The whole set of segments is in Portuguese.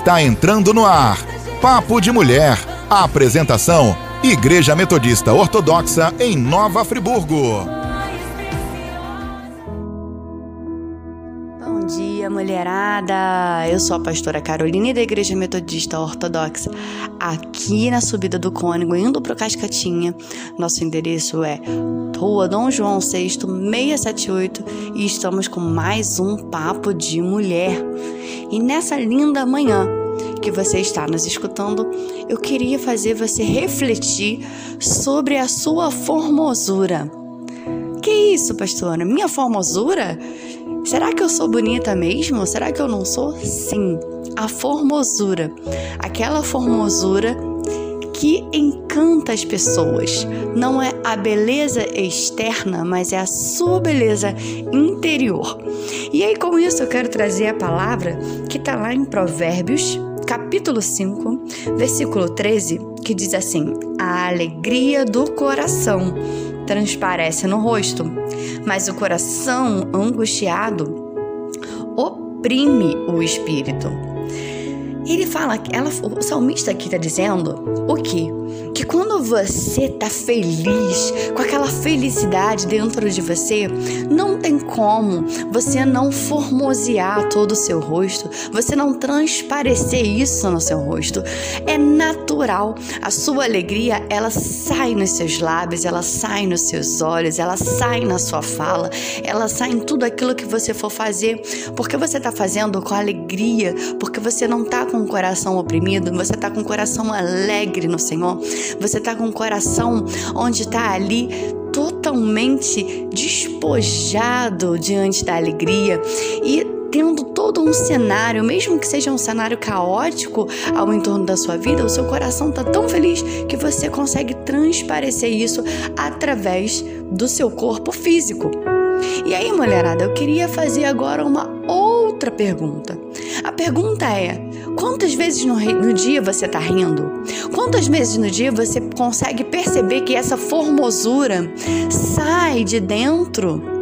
está entrando no ar. Papo de Mulher. A apresentação: Igreja Metodista Ortodoxa em Nova Friburgo. Bom dia, mulherada! Eu sou a pastora Carolina da Igreja Metodista Ortodoxa, aqui na subida do Cônigo, indo para Cascatinha. Nosso endereço é Rua Dom João VI, 678, e estamos com mais um Papo de Mulher. E nessa linda manhã que você está nos escutando, eu queria fazer você refletir sobre a sua formosura. Que isso, pastora? Minha formosura? Será que eu sou bonita mesmo? Será que eu não sou? Sim, a formosura. Aquela formosura que encanta as pessoas. Não é a beleza externa, mas é a sua beleza interior. E aí, com isso, eu quero trazer a palavra que está lá em Provérbios, capítulo 5, versículo 13, que diz assim: A alegria do coração transparece no rosto, mas o coração angustiado oprime o espírito. Ele fala, ela, o salmista aqui está dizendo o que? Que quando você tá feliz, com aquela felicidade dentro de você, não tem como você não formosear todo o seu rosto, você não transparecer isso no seu rosto. É natural. A sua alegria, ela sai nos seus lábios, ela sai nos seus olhos, ela sai na sua fala, ela sai em tudo aquilo que você for fazer, porque você está fazendo com alegria, porque você não está com o coração oprimido, você está com o coração alegre no Senhor, você está com o coração onde está ali totalmente despojado diante da alegria e tendo todo um cenário, mesmo que seja um cenário caótico ao entorno da sua vida, o seu coração está tão feliz que você consegue transparecer isso através do seu corpo físico. E aí, mulherada, eu queria fazer agora uma outra pergunta. A pergunta é: quantas vezes no, no dia você está rindo? Quantas vezes no dia você consegue perceber que essa formosura sai de dentro?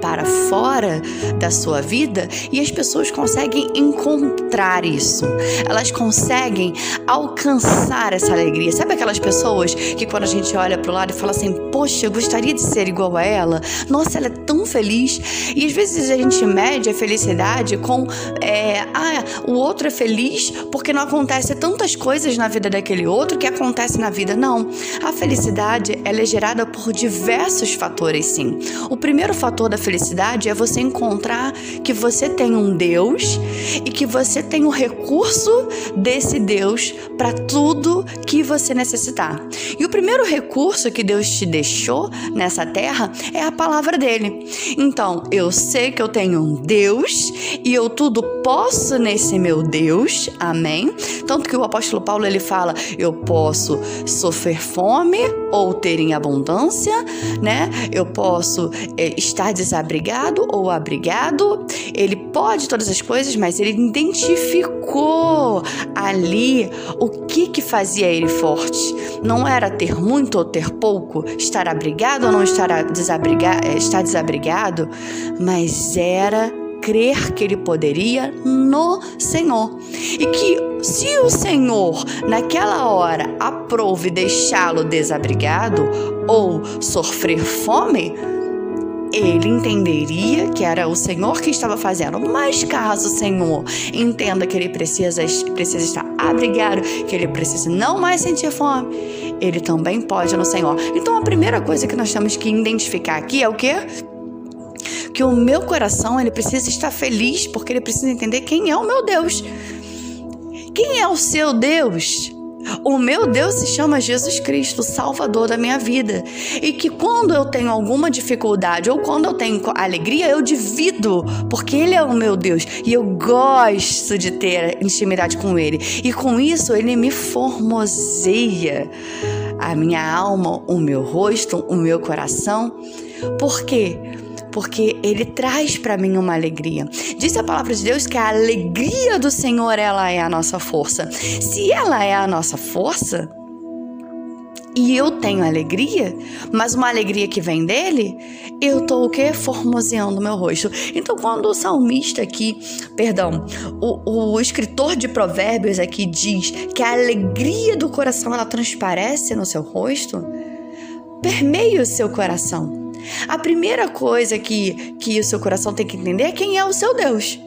Para fora da sua vida e as pessoas conseguem encontrar isso. Elas conseguem alcançar essa alegria. Sabe aquelas pessoas que quando a gente olha para o lado e fala assim: "Poxa, eu gostaria de ser igual a ela. Nossa, ela é tão feliz". E às vezes a gente mede a felicidade com é, ah, o outro é feliz porque não acontece tantas coisas na vida daquele outro que acontece na vida não. A felicidade ela é gerada por diversos fatores, sim. O primeiro fator da felicidade felicidade é você encontrar que você tem um Deus e que você tem o recurso desse Deus para tudo que você necessitar. E o primeiro recurso que Deus te deixou nessa terra é a palavra dele. Então, eu sei que eu tenho um Deus e eu tudo posso nesse meu Deus. Amém? Tanto que o apóstolo Paulo ele fala: "Eu posso sofrer fome ou ter em abundância, né? Eu posso é, estar desabrigado desabrigado ou abrigado, ele pode todas as coisas, mas ele identificou ali o que que fazia ele forte. Não era ter muito ou ter pouco, estar abrigado ou não estar, desabrigado, eh, estar desabrigado, mas era crer que ele poderia no Senhor. E que se o Senhor, naquela hora, aprove deixá-lo desabrigado ou sofrer fome, ele entenderia que era o Senhor que estava fazendo. Mas caso o Senhor entenda que ele precisa, precisa estar abrigado, que ele precisa não mais sentir fome, ele também pode no Senhor. Então a primeira coisa que nós temos que identificar aqui é o quê? Que o meu coração ele precisa estar feliz porque ele precisa entender quem é o meu Deus. Quem é o seu Deus? O meu Deus se chama Jesus Cristo, Salvador da minha vida. E que quando eu tenho alguma dificuldade ou quando eu tenho alegria, eu divido, porque Ele é o meu Deus e eu gosto de ter intimidade com Ele. E com isso, Ele me formoseia a minha alma, o meu rosto, o meu coração. Por quê? porque ele traz para mim uma alegria. Diz a palavra de Deus que a alegria do Senhor ela é a nossa força. Se ela é a nossa força, e eu tenho alegria, mas uma alegria que vem dele, eu tô o quê? Formoseando meu rosto. Então, quando o salmista aqui, perdão, o, o escritor de provérbios aqui diz que a alegria do coração ela transparece no seu rosto, permeia o seu coração. A primeira coisa que, que o seu coração tem que entender é quem é o seu Deus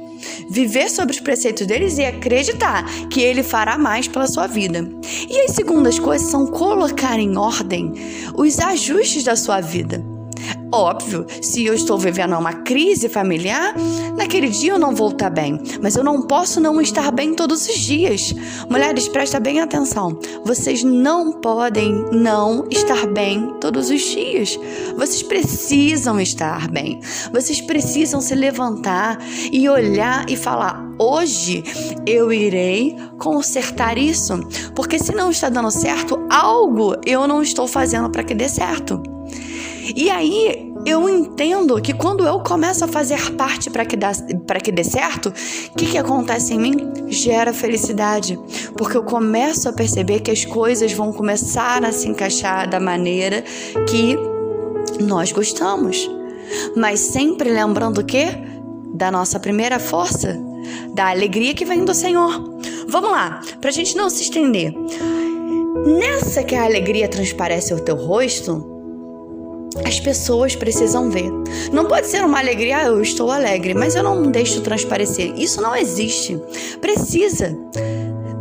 viver sobre os preceitos deles e acreditar que ele fará mais pela sua vida. E as segundas coisas são colocar em ordem os ajustes da sua vida. Óbvio, se eu estou vivendo uma crise familiar, naquele dia eu não vou estar bem, mas eu não posso não estar bem todos os dias. Mulheres, presta bem atenção. Vocês não podem não estar bem todos os dias. Vocês precisam estar bem. Vocês precisam se levantar e olhar e falar: hoje eu irei consertar isso, porque se não está dando certo, algo eu não estou fazendo para que dê certo. E aí eu entendo que quando eu começo a fazer parte para que, que dê certo, o que, que acontece em mim? Gera felicidade. Porque eu começo a perceber que as coisas vão começar a se encaixar da maneira que nós gostamos. Mas sempre lembrando o quê? Da nossa primeira força, da alegria que vem do Senhor. Vamos lá, para a gente não se estender. Nessa que a alegria transparece o teu rosto, as pessoas precisam ver. Não pode ser uma alegria, ah, eu estou alegre, mas eu não deixo transparecer. Isso não existe. Precisa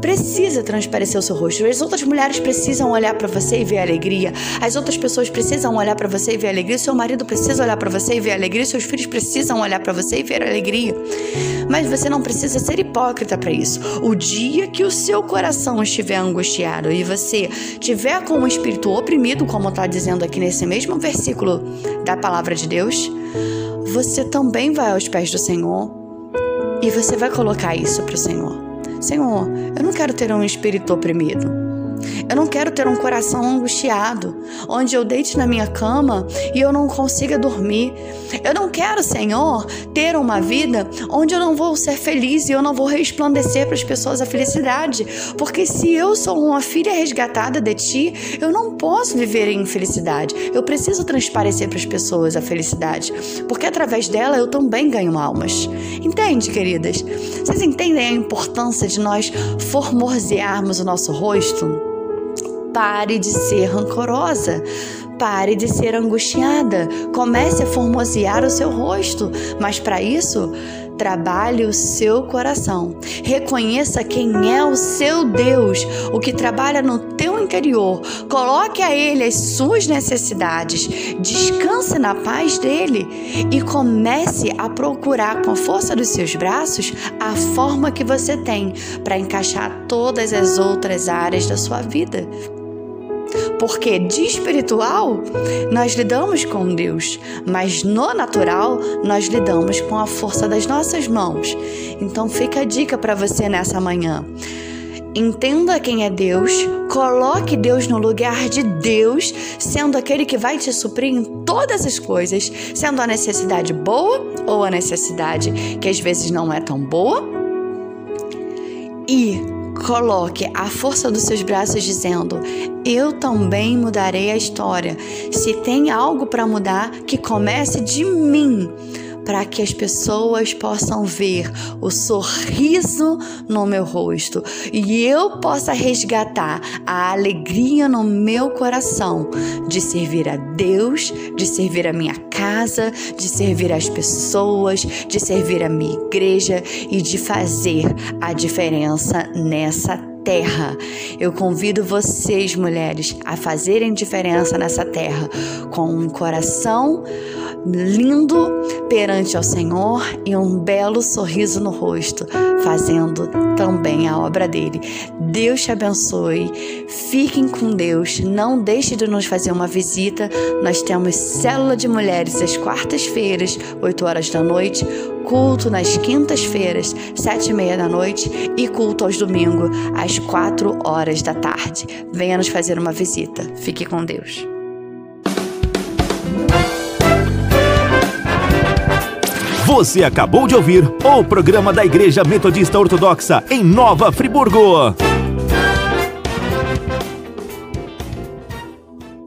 precisa transparecer o seu rosto. As outras mulheres precisam olhar para você e ver alegria. As outras pessoas precisam olhar para você e ver alegria. Seu marido precisa olhar para você e ver alegria. Seus filhos precisam olhar para você e ver alegria. Mas você não precisa ser hipócrita para isso. O dia que o seu coração estiver angustiado e você tiver com o espírito oprimido, como está dizendo aqui nesse mesmo versículo da palavra de Deus, você também vai aos pés do Senhor e você vai colocar isso para o Senhor. Senhor, eu não quero ter um espírito oprimido. Eu não quero ter um coração angustiado, onde eu deite na minha cama e eu não consiga dormir. Eu não quero, Senhor, ter uma vida onde eu não vou ser feliz e eu não vou resplandecer para as pessoas a felicidade. Porque se eu sou uma filha resgatada de ti, eu não posso viver em infelicidade. Eu preciso transparecer para as pessoas a felicidade, porque através dela eu também ganho almas. Entende, queridas? Vocês entendem a importância de nós formosearmos o nosso rosto? Pare de ser rancorosa. Pare de ser angustiada. Comece a formosear o seu rosto. Mas para isso, trabalhe o seu coração. Reconheça quem é o seu Deus, o que trabalha no teu interior. Coloque a Ele as suas necessidades. Descanse na paz dele e comece a procurar com a força dos seus braços a forma que você tem para encaixar todas as outras áreas da sua vida. Porque de espiritual nós lidamos com Deus, mas no natural nós lidamos com a força das nossas mãos. Então fica a dica para você nessa manhã. Entenda quem é Deus, coloque Deus no lugar de Deus, sendo aquele que vai te suprir em todas as coisas, sendo a necessidade boa ou a necessidade que às vezes não é tão boa. E Coloque a força dos seus braços dizendo: Eu também mudarei a história. Se tem algo para mudar, que comece de mim para que as pessoas possam ver o sorriso no meu rosto e eu possa resgatar a alegria no meu coração de servir a Deus, de servir a minha casa, de servir as pessoas, de servir a minha igreja e de fazer a diferença nessa terra. Eu convido vocês, mulheres, a fazerem diferença nessa terra com um coração lindo perante ao Senhor e um belo sorriso no rosto, fazendo também a obra dele. Deus te abençoe. Fiquem com Deus. Não deixe de nos fazer uma visita. Nós temos célula de mulheres às quartas-feiras, 8 horas da noite, culto nas quintas-feiras, sete e meia da noite e culto aos domingos, às quatro horas da tarde. Venha nos fazer uma visita. Fique com Deus. Você acabou de ouvir o programa da Igreja Metodista Ortodoxa em Nova Friburgo.